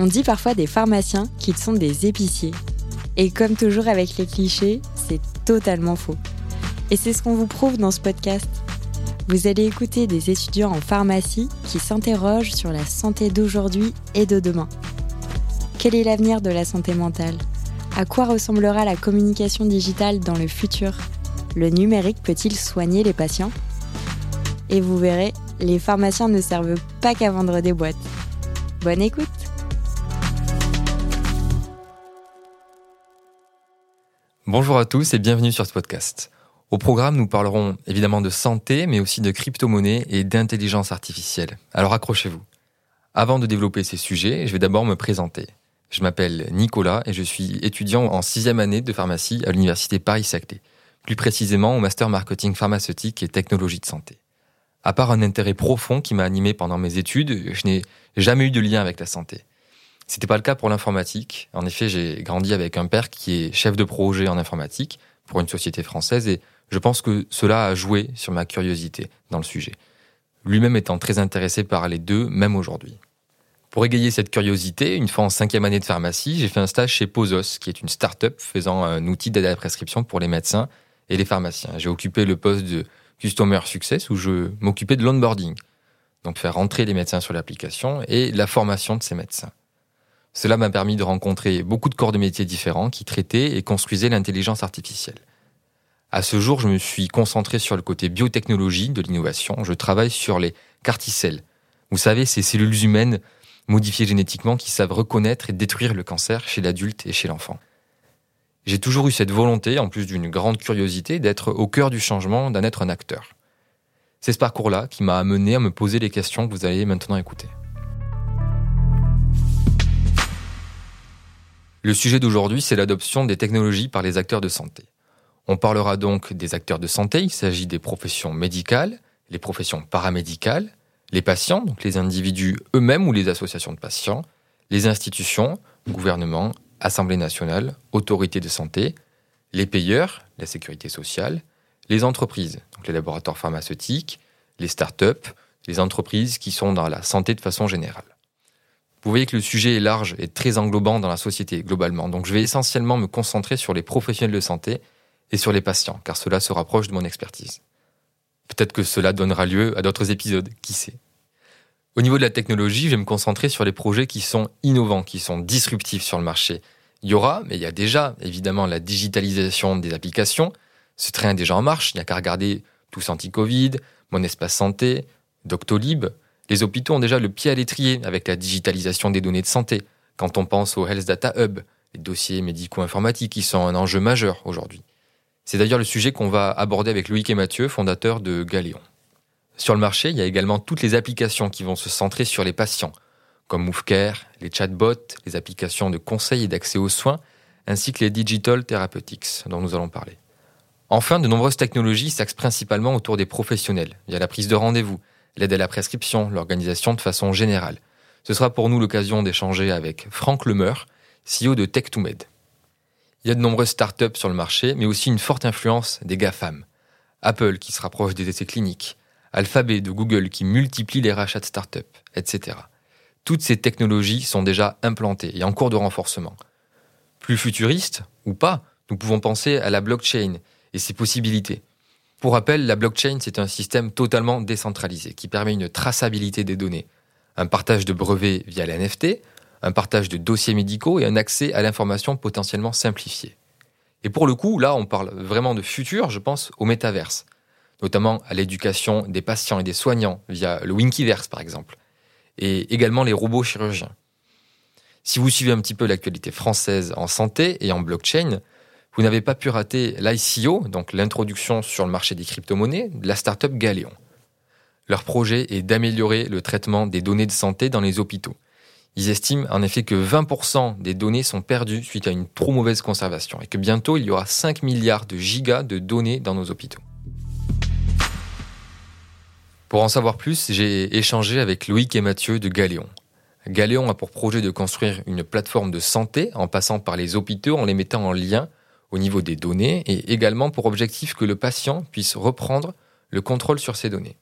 On dit parfois des pharmaciens qu'ils sont des épiciers. Et comme toujours avec les clichés, c'est totalement faux. Et c'est ce qu'on vous prouve dans ce podcast. Vous allez écouter des étudiants en pharmacie qui s'interrogent sur la santé d'aujourd'hui et de demain. Quel est l'avenir de la santé mentale? À quoi ressemblera la communication digitale dans le futur? Le numérique peut-il soigner les patients? Et vous verrez, les pharmaciens ne servent pas qu'à vendre des boîtes. Bonne écoute Bonjour à tous et bienvenue sur ce podcast. Au programme, nous parlerons évidemment de santé, mais aussi de crypto-monnaie et d'intelligence artificielle. Alors accrochez-vous. Avant de développer ces sujets, je vais d'abord me présenter. Je m'appelle Nicolas et je suis étudiant en sixième année de pharmacie à l'université Paris-Saclay, plus précisément au master marketing pharmaceutique et technologie de santé. À part un intérêt profond qui m'a animé pendant mes études, je n'ai jamais eu de lien avec la santé. C'était pas le cas pour l'informatique. En effet, j'ai grandi avec un père qui est chef de projet en informatique pour une société française et je pense que cela a joué sur ma curiosité dans le sujet. Lui-même étant très intéressé par les deux, même aujourd'hui. Pour égayer cette curiosité, une fois en cinquième année de pharmacie, j'ai fait un stage chez Posos, qui est une start-up faisant un outil d'aide à la prescription pour les médecins et les pharmaciens. J'ai occupé le poste de Customer Success où je m'occupais de l'onboarding, donc faire rentrer les médecins sur l'application et la formation de ces médecins. Cela m'a permis de rencontrer beaucoup de corps de métiers différents qui traitaient et construisaient l'intelligence artificielle. À ce jour, je me suis concentré sur le côté biotechnologie de l'innovation. Je travaille sur les carticelles. Vous savez, ces cellules humaines modifiées génétiquement qui savent reconnaître et détruire le cancer chez l'adulte et chez l'enfant. J'ai toujours eu cette volonté, en plus d'une grande curiosité, d'être au cœur du changement, d'en être un acteur. C'est ce parcours-là qui m'a amené à me poser les questions que vous allez maintenant écouter. Le sujet d'aujourd'hui, c'est l'adoption des technologies par les acteurs de santé. On parlera donc des acteurs de santé, il s'agit des professions médicales, les professions paramédicales, les patients, donc les individus eux-mêmes ou les associations de patients, les institutions, gouvernement, Assemblée nationale, autorités de santé, les payeurs, la sécurité sociale, les entreprises, donc les laboratoires pharmaceutiques, les start-up, les entreprises qui sont dans la santé de façon générale. Vous voyez que le sujet est large et très englobant dans la société globalement. Donc je vais essentiellement me concentrer sur les professionnels de santé et sur les patients, car cela se rapproche de mon expertise. Peut-être que cela donnera lieu à d'autres épisodes, qui sait. Au niveau de la technologie, je vais me concentrer sur les projets qui sont innovants, qui sont disruptifs sur le marché. Il y aura, mais il y a déjà évidemment la digitalisation des applications. Ce train est déjà en marche, il n'y a qu'à regarder Tous Anti-Covid, Mon Espace Santé, Doctolib, les hôpitaux ont déjà le pied à l'étrier avec la digitalisation des données de santé. Quand on pense au Health Data Hub, les dossiers médico-informatiques qui sont un enjeu majeur aujourd'hui. C'est d'ailleurs le sujet qu'on va aborder avec Loïc et Mathieu, fondateurs de Galéon. Sur le marché, il y a également toutes les applications qui vont se centrer sur les patients, comme MoveCare, les chatbots, les applications de conseil et d'accès aux soins, ainsi que les digital therapeutics dont nous allons parler. Enfin, de nombreuses technologies s'axent principalement autour des professionnels, via la prise de rendez-vous, l'aide à la prescription, l'organisation de façon générale. Ce sera pour nous l'occasion d'échanger avec Franck Lemeur, CEO de Tech2Med. Il y a de nombreuses startups sur le marché, mais aussi une forte influence des GAFAM. Apple qui se rapproche des essais cliniques, Alphabet de Google qui multiplie les rachats de startups, etc. Toutes ces technologies sont déjà implantées et en cours de renforcement. Plus futuriste ou pas, nous pouvons penser à la blockchain et ses possibilités. Pour rappel, la blockchain, c'est un système totalement décentralisé qui permet une traçabilité des données, un partage de brevets via l'NFT, un partage de dossiers médicaux et un accès à l'information potentiellement simplifié. Et pour le coup, là, on parle vraiment de futur, je pense au métaverse, notamment à l'éducation des patients et des soignants via le Winkiverse par exemple, et également les robots chirurgiens. Si vous suivez un petit peu l'actualité française en santé et en blockchain, vous n'avez pas pu rater l'ICO, donc l'introduction sur le marché des crypto-monnaies, de la startup Galéon. Leur projet est d'améliorer le traitement des données de santé dans les hôpitaux. Ils estiment en effet que 20% des données sont perdues suite à une trop mauvaise conservation et que bientôt il y aura 5 milliards de gigas de données dans nos hôpitaux. Pour en savoir plus, j'ai échangé avec Loïc et Mathieu de Galéon. Galéon a pour projet de construire une plateforme de santé en passant par les hôpitaux en les mettant en lien au niveau des données et également pour objectif que le patient puisse reprendre le contrôle sur ces données.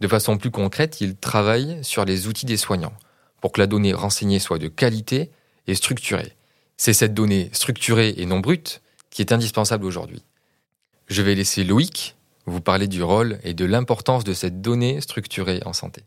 De façon plus concrète, il travaille sur les outils des soignants pour que la donnée renseignée soit de qualité et structurée. C'est cette donnée structurée et non brute qui est indispensable aujourd'hui. Je vais laisser Loïc vous parler du rôle et de l'importance de cette donnée structurée en santé.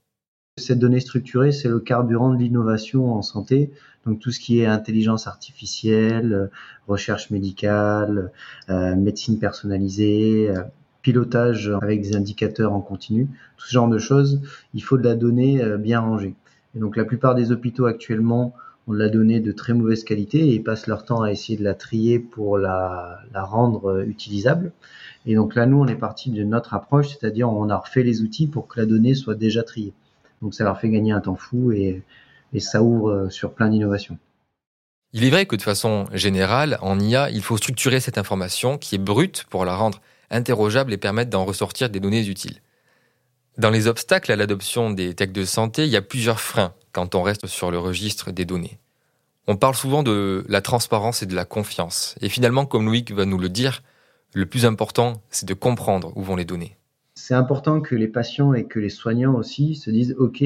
Cette donnée structurée, c'est le carburant de l'innovation en santé. Donc tout ce qui est intelligence artificielle, recherche médicale, euh, médecine personnalisée, euh, pilotage avec des indicateurs en continu, tout ce genre de choses, il faut de la donnée euh, bien rangée. Et donc la plupart des hôpitaux actuellement ont de la donnée de très mauvaise qualité et passent leur temps à essayer de la trier pour la, la rendre utilisable. Et donc là, nous, on est parti de notre approche, c'est-à-dire on a refait les outils pour que la donnée soit déjà triée. Donc ça leur fait gagner un temps fou et, ça ouvre euh, sur plein d'innovations. Il est vrai que de façon générale, en IA, il faut structurer cette information qui est brute pour la rendre interrogeable et permettre d'en ressortir des données utiles. Dans les obstacles à l'adoption des techs de santé, il y a plusieurs freins quand on reste sur le registre des données. On parle souvent de la transparence et de la confiance. Et finalement, comme Loïc va nous le dire, le plus important, c'est de comprendre où vont les données. C'est important que les patients et que les soignants aussi se disent, OK,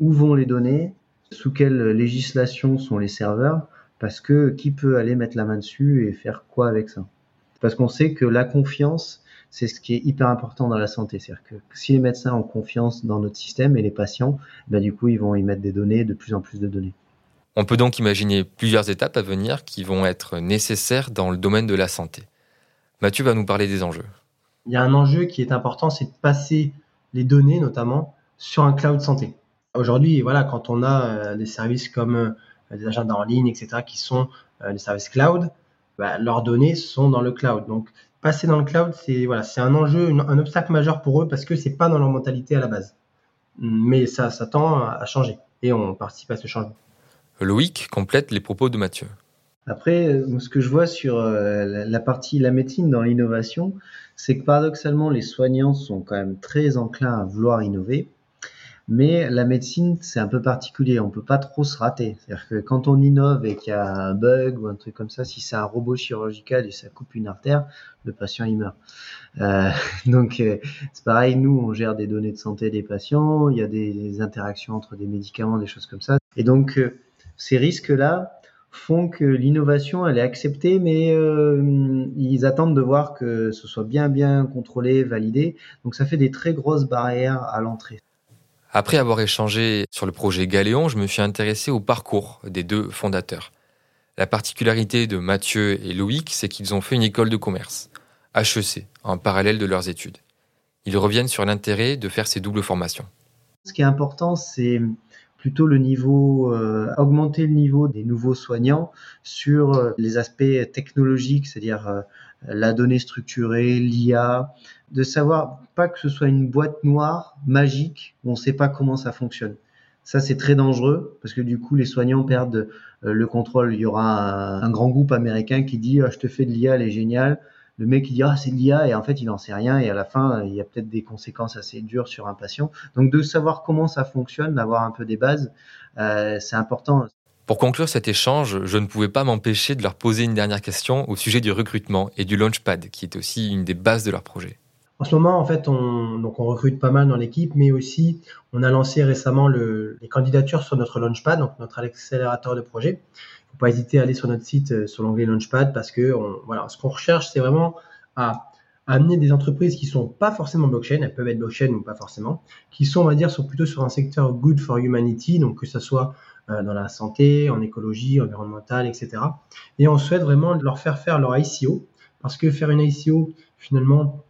où vont les données? Sous quelle législation sont les serveurs, parce que qui peut aller mettre la main dessus et faire quoi avec ça? Parce qu'on sait que la confiance, c'est ce qui est hyper important dans la santé. C'est-à-dire que si les médecins ont confiance dans notre système et les patients, ben du coup, ils vont y mettre des données, de plus en plus de données. On peut donc imaginer plusieurs étapes à venir qui vont être nécessaires dans le domaine de la santé. Mathieu va nous parler des enjeux. Il y a un enjeu qui est important, c'est de passer les données, notamment, sur un cloud santé. Aujourd'hui, voilà, quand on a euh, des services comme euh, des agendas en ligne, etc., qui sont euh, des services cloud, bah, leurs données sont dans le cloud. Donc, passer dans le cloud, c'est voilà, c'est un enjeu, un obstacle majeur pour eux parce que c'est pas dans leur mentalité à la base. Mais ça, ça tend à changer et on participe à ce changement. Loïc complète les propos de Mathieu. Après, ce que je vois sur la partie la médecine dans l'innovation, c'est que paradoxalement, les soignants sont quand même très enclins à vouloir innover. Mais la médecine, c'est un peu particulier. On peut pas trop se rater. C'est-à-dire que quand on innove et qu'il y a un bug ou un truc comme ça, si c'est un robot chirurgical et ça coupe une artère, le patient il meurt. Euh, donc euh, c'est pareil. Nous, on gère des données de santé des patients. Il y a des, interactions entre des médicaments, des choses comme ça. Et donc euh, ces risques-là font que l'innovation elle est acceptée, mais euh, ils attendent de voir que ce soit bien bien contrôlé, validé. Donc ça fait des très grosses barrières à l'entrée. Après avoir échangé sur le projet Galéon, je me suis intéressé au parcours des deux fondateurs. La particularité de Mathieu et Loïc, c'est qu'ils ont fait une école de commerce, HEC, en parallèle de leurs études. Ils reviennent sur l'intérêt de faire ces doubles formations. Ce qui est important, c'est plutôt le niveau, euh, augmenter le niveau des nouveaux soignants sur euh, les aspects technologiques, c'est-à-dire euh, la donnée structurée, l'IA, de savoir pas que ce soit une boîte noire magique où on ne sait pas comment ça fonctionne. Ça, c'est très dangereux parce que du coup, les soignants perdent le contrôle. Il y aura un, grand groupe américain qui dit ah, Je te fais de l'IA, elle est géniale le mec il dit ah c'est l'IA et en fait il n'en sait rien et à la fin il y a peut-être des conséquences assez dures sur un patient. Donc de savoir comment ça fonctionne, d'avoir un peu des bases, euh, c'est important. Pour conclure cet échange, je ne pouvais pas m'empêcher de leur poser une dernière question au sujet du recrutement et du Launchpad, qui est aussi une des bases de leur projet. En ce moment, en fait, on, donc on recrute pas mal dans l'équipe, mais aussi on a lancé récemment le, les candidatures sur notre Launchpad, donc notre accélérateur de projet faut pas hésiter à aller sur notre site euh, sur l'onglet Launchpad parce que voilà, ce qu'on recherche, c'est vraiment à, amener des entreprises qui sont pas forcément blockchain, elles peuvent être blockchain ou pas forcément, qui sont, on va dire, sont plutôt sur un secteur good for humanity, donc que ce soit euh, dans la santé, en écologie, environnementale, etc. Et on souhaite vraiment leur faire faire leur ICO, parce que faire une ICO, finalement,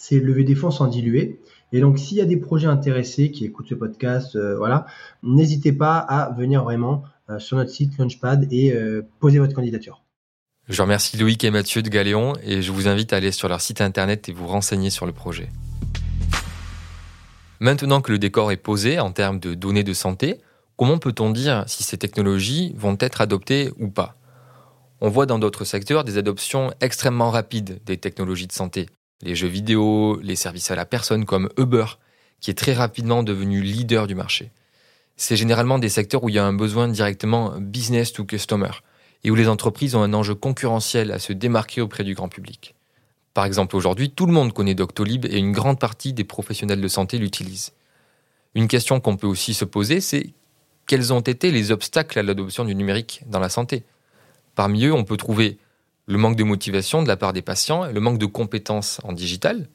c'est lever des fonds sans diluer. Et donc, s'il y a des projets intéressés qui écoutent ce podcast, euh, voilà, n'hésitez pas à venir vraiment euh, sur notre site Launchpad et euh, poser votre candidature. Je remercie Loïc et Mathieu de Galéon et je vous invite à aller sur leur site internet et vous renseigner sur le projet. Maintenant que le décor est posé en termes de données de santé, comment peut-on dire si ces technologies vont être adoptées ou pas? On voit dans d'autres secteurs des adoptions extrêmement rapides des technologies de santé. Les jeux vidéo, les services à la personne comme Uber, qui est très rapidement devenu leader du marché c'est généralement des secteurs où il y a un besoin directement business to customer et où les entreprises ont un enjeu concurrentiel à se démarquer auprès du grand public. Par exemple, aujourd'hui, tout le monde connaît Doctolib et une grande partie des professionnels de santé l'utilisent. Une question qu'on peut aussi se poser, c'est quels ont été les obstacles à l'adoption du numérique dans la santé? Parmi eux, on peut trouver le manque de motivation de la part des patients, le manque de compétences en digital,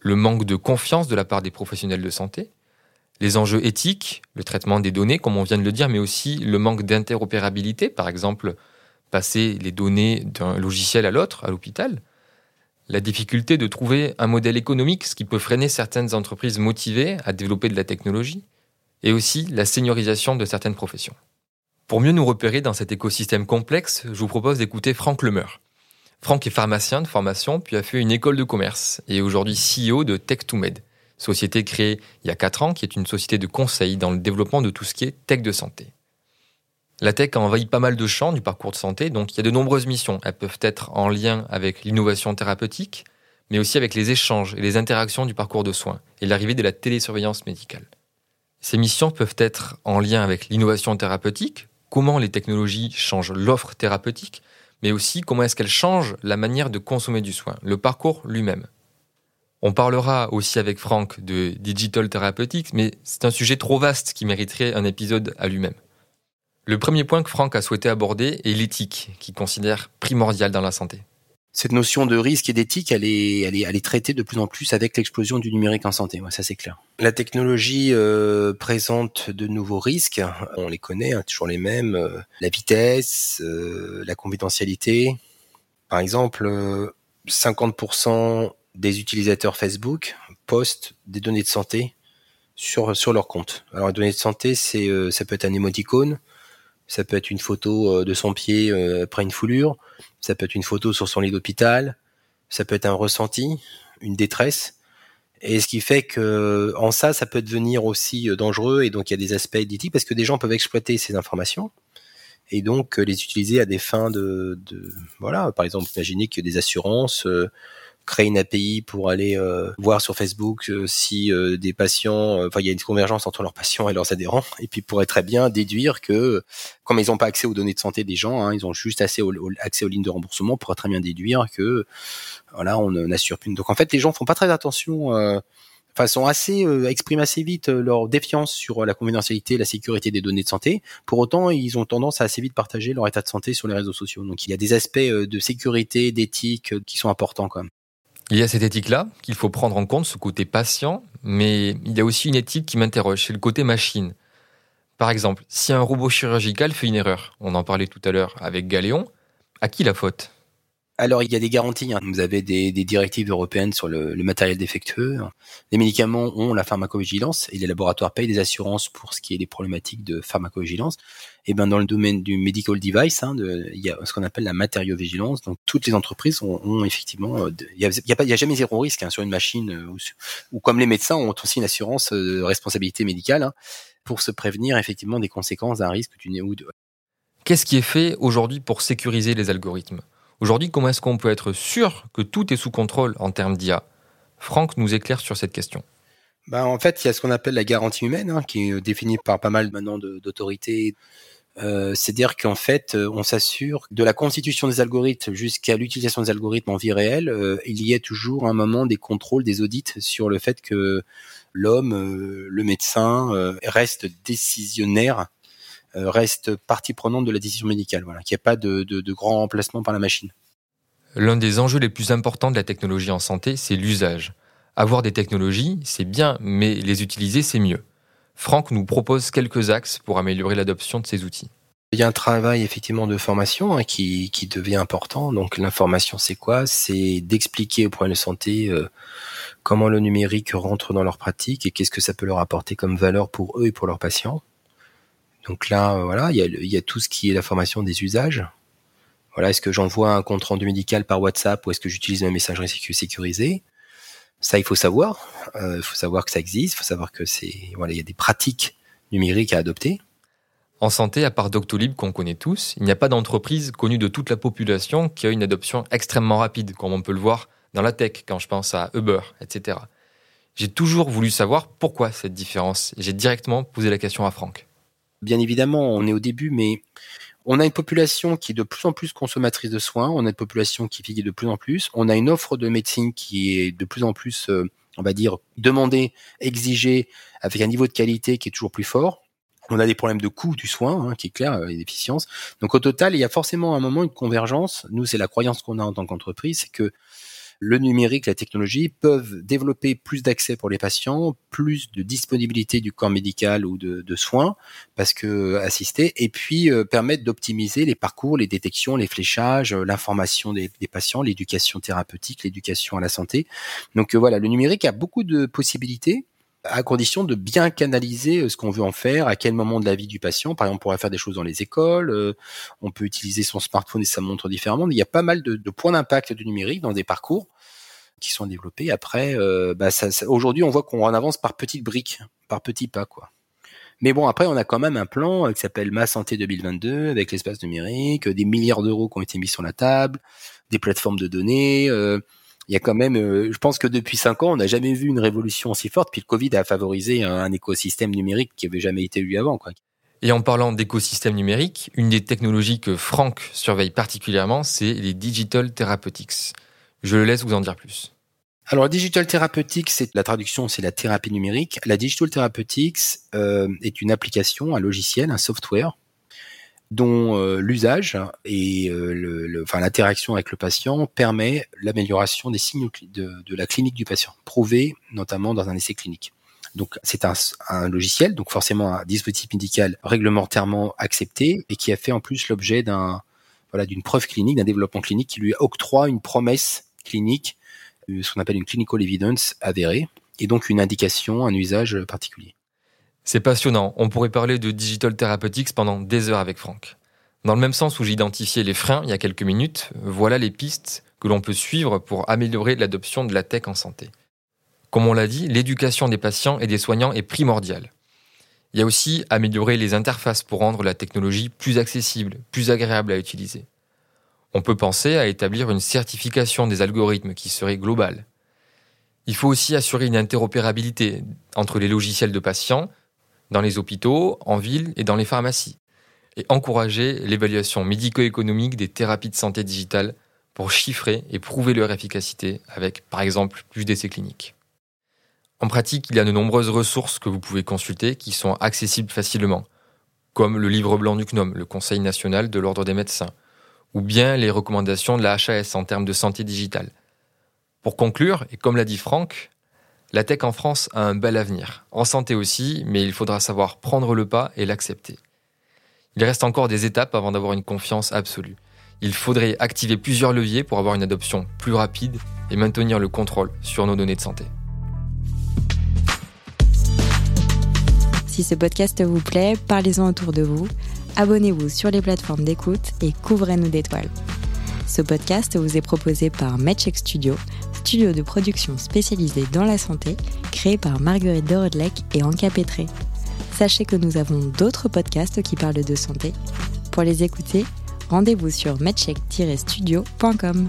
le manque de confiance de la part des professionnels de santé, les enjeux éthiques, le traitement des données, comme on vient de le dire, mais aussi le manque d'interopérabilité, par exemple, passer les données d'un logiciel à l'autre, à l'hôpital, la difficulté de trouver un modèle économique, ce qui peut freiner certaines entreprises motivées à développer de la technologie, et aussi la seniorisation de certaines professions. Pour mieux nous repérer dans cet écosystème complexe, je vous propose d'écouter Franck Lemeur. Franck est pharmacien de formation, puis a fait une école de commerce, et est aujourd'hui CEO de Tech2Med, société créée il y a 4 ans, qui est une société de conseil dans le développement de tout ce qui est tech de santé. La tech a envahi pas mal de champs du parcours de santé, donc il y a de nombreuses missions. Elles peuvent être en lien avec l'innovation thérapeutique, mais aussi avec les échanges et les interactions du parcours de soins et l'arrivée de la télésurveillance médicale. Ces missions peuvent être en lien avec l'innovation thérapeutique, comment les technologies changent l'offre thérapeutique, mais aussi comment est-ce qu'elles changent la manière de consommer du soin, le parcours lui-même. On parlera aussi avec Franck de digital therapeutics, mais c'est un sujet trop vaste qui mériterait un épisode à lui-même. Le premier point que Franck a souhaité aborder est l'éthique, qu'il considère primordiale dans la santé. Cette notion de risque et d'éthique, elle est, elle, est, elle est traitée de plus en plus avec l'explosion du numérique en santé. Ça c'est clair. La technologie euh, présente de nouveaux risques. On les connaît, hein, toujours les mêmes. Euh, la vitesse, euh, la confidentialité. Par exemple, 50% des utilisateurs Facebook postent des données de santé sur sur leur compte. Alors les données de santé, c'est ça peut être un émoticône, ça peut être une photo euh, de son pied euh, après une foulure. Ça peut être une photo sur son lit d'hôpital. Ça peut être un ressenti, une détresse. Et ce qui fait que en ça, ça peut devenir aussi euh, dangereux. Et donc il y a des aspects d'éthique parce que des gens peuvent exploiter ces informations et donc les utiliser à des fins de, de voilà. Par exemple, imaginez que des assurances créer une API pour aller euh, voir sur Facebook euh, si euh, des patients, enfin il y a une convergence entre leurs patients et leurs adhérents, et puis pourrait très bien déduire que comme ils n'ont pas accès aux données de santé des gens, hein, ils ont juste assez accès aux lignes de remboursement, pourrait très bien déduire que voilà on n'assure plus. Donc en fait les gens font pas très attention. Enfin, sont assez expriment assez vite leur défiance sur la confidentialité, la sécurité des données de santé. Pour autant, ils ont tendance à assez vite partager leur état de santé sur les réseaux sociaux. Donc, il y a des aspects de sécurité, d'éthique qui sont importants quand même. Il y a cette éthique-là qu'il faut prendre en compte, ce côté patient, mais il y a aussi une éthique qui m'interroge, c'est le côté machine. Par exemple, si un robot chirurgical fait une erreur, on en parlait tout à l'heure avec Galéon, à qui la faute? Alors, il y a des garanties. Hein. Vous avez des, directives européennes sur le, matériel défectueux. Les médicaments ont la pharmacovigilance et les laboratoires payent des assurances pour ce qui est des problématiques de pharmacovigilance. Et ben dans le domaine du medical device, hein, il y a ce qu'on appelle la matériovigilance. Donc toutes les entreprises ont, effectivement, euh, il y a, y a jamais zéro risque hein, sur une machine euh, ou, comme les médecins ont aussi une assurance euh, de responsabilité médicale pour se prévenir effectivement des conséquences d'un risque d'une ou de... Qu'est-ce qui est fait aujourd'hui pour sécuriser les algorithmes? Aujourd'hui, comment est-ce qu'on peut être sûr que tout est sous contrôle en termes d'IA Franck nous éclaire sur cette question. Ben, en fait, il y a ce qu'on appelle la garantie humaine, hein, qui est définie par pas mal maintenant d'autorités. Euh, C'est-à-dire qu'en fait, euh, on s'assure de la constitution des algorithmes jusqu'à l'utilisation des algorithmes en vie réelle, euh, il y a toujours un moment des contrôles, des audits sur le fait que l'homme, le médecin, reste décisionnaire reste partie prenante de la décision médicale. Voilà, qu'il n'y ait pas de, de, de grand remplacement par la machine. L'un des enjeux les plus importants de la technologie en santé, c'est l'usage. Avoir des technologies, c'est bien, mais les utiliser, c'est mieux. Franck nous propose quelques axes pour améliorer l'adoption de ces outils. Il y a un travail effectivement de formation hein, qui, qui, devient important. Donc l'information, c'est quoi? C'est d'expliquer aux problèmes de santé euh, comment le numérique rentre dans leur pratique et qu'est-ce que ça peut leur apporter comme valeur pour eux et pour leurs patients. Donc là, euh, voilà, il y, a, tout ce qui est la formation des usages. Voilà, est-ce que j'envoie un compte rendu médical par WhatsApp ou est-ce que j'utilise ma messagerie sécurisée? Ça, il faut savoir. Euh, il faut savoir que ça existe. Il faut savoir que c'est voilà, il y a des pratiques numériques à adopter. En santé, à part Doctolib qu'on connaît tous, il n'y a pas d'entreprise connue de toute la population qui a une adoption extrêmement rapide, comme on peut le voir dans la tech quand je pense à Uber, etc. J'ai toujours voulu savoir pourquoi cette différence. J'ai directement posé la question à Franck bien évidemment, on est au début, mais on a une population qui est de plus en plus consommatrice de soins, on a une population qui vieillit de plus en plus, on a une offre de médecine qui est de plus en plus, euh, on va dire, demandée, exigée, avec un niveau de qualité qui est toujours plus fort. On a des problèmes de coût du soin, hein, qui est clair, et d'efficience. Donc au total, il y a forcément un moment une convergence. Nous, c'est la croyance qu'on a en tant qu'entreprise, c'est que le numérique, la technologie peuvent développer plus d'accès pour les patients, plus de disponibilité du corps médical ou de, soins, parce que assistés, et puis euh, permettre d'optimiser les parcours, les détections, les fléchages, euh, l'information des, patients, l'éducation thérapeutique, l'éducation à la santé. Donc euh, voilà, le numérique a beaucoup de possibilités à condition de bien canaliser ce qu'on veut en faire, à quel moment de la vie du patient. Par exemple, on pourrait faire des choses dans les écoles, on peut utiliser son smartphone et sa montre différemment. Il y a pas mal de, points d'impact du numérique dans des parcours qui sont développés. Après, euh, bah aujourd'hui, on voit qu'on avance par petites briques, par petits pas, quoi. Mais bon, après, on a quand même un plan qui s'appelle Ma Santé 2022 avec l'espace numérique, des milliards d'euros qui ont été mis sur la table, des plateformes de données il y a quand même, euh, je pense que depuis cinq ans, on n'a jamais vu une révolution aussi forte. Puis le Covid a favorisé un, écosystème numérique qui avait jamais été eu avant. Quoi. Et en parlant d'écosystème numérique, une des technologies que Franck surveille particulièrement, c'est les digital therapeutics. Je le laisse vous en dire plus. Alors, digital therapeutics, la traduction, c'est la thérapie numérique. La digital therapeutics euh, est une application, un logiciel, un software dont euh, l'usage et euh, l'interaction avec le patient permet l'amélioration des signes de, la clinique du patient, prouvé notamment dans un essai clinique. Donc c'est un, logiciel, donc forcément un dispositif médical réglementairement accepté et qui a fait en plus l'objet d'une preuve clinique, d'un développement clinique qui lui octroie une promesse clinique, euh, ce qu'on appelle une clinical evidence avérée, et donc une indication, un usage particulier. C'est passionnant. On pourrait parler de digital therapeutics pendant des heures avec Franck. Dans le même sens où j'identifiais les freins il y a quelques minutes, voilà les pistes que l'on peut suivre pour améliorer l'adoption de la tech en santé. Comme on l'a dit, l'éducation des patients et des soignants est primordiale. Il y a aussi améliorer les interfaces pour rendre la technologie plus accessible, plus agréable à utiliser. On peut penser à établir une certification des algorithmes qui serait globale. Il faut aussi assurer une interopérabilité entre les logiciels de patients dans les hôpitaux, en ville et dans les pharmacies, et encourager l'évaluation médico-économique des thérapies de santé digitale pour chiffrer et prouver leur efficacité avec, par exemple, plus d'essais cliniques. En pratique, il y a de nombreuses ressources que vous pouvez consulter qui sont accessibles facilement, comme le livre blanc du CNOM, le Conseil national de l'ordre des médecins, ou bien les recommandations de la HAS en termes de santé digitale. Pour conclure, et comme l'a dit Franck, la tech en France a un bel avenir, en santé aussi, mais il faudra savoir prendre le pas et l'accepter. Il reste encore des étapes avant d'avoir une confiance absolue. Il faudrait activer plusieurs leviers pour avoir une adoption plus rapide et maintenir le contrôle sur nos données de santé. Si ce podcast vous plaît, parlez-en autour de vous, abonnez-vous sur les plateformes d'écoute et couvrez-nous d'étoiles. Ce podcast vous est proposé par MedCheck Studio, studio de production spécialisé dans la santé, créé par Marguerite Dorodlec et Anka Petré. Sachez que nous avons d'autres podcasts qui parlent de santé. Pour les écouter, rendez-vous sur medcheck-studio.com.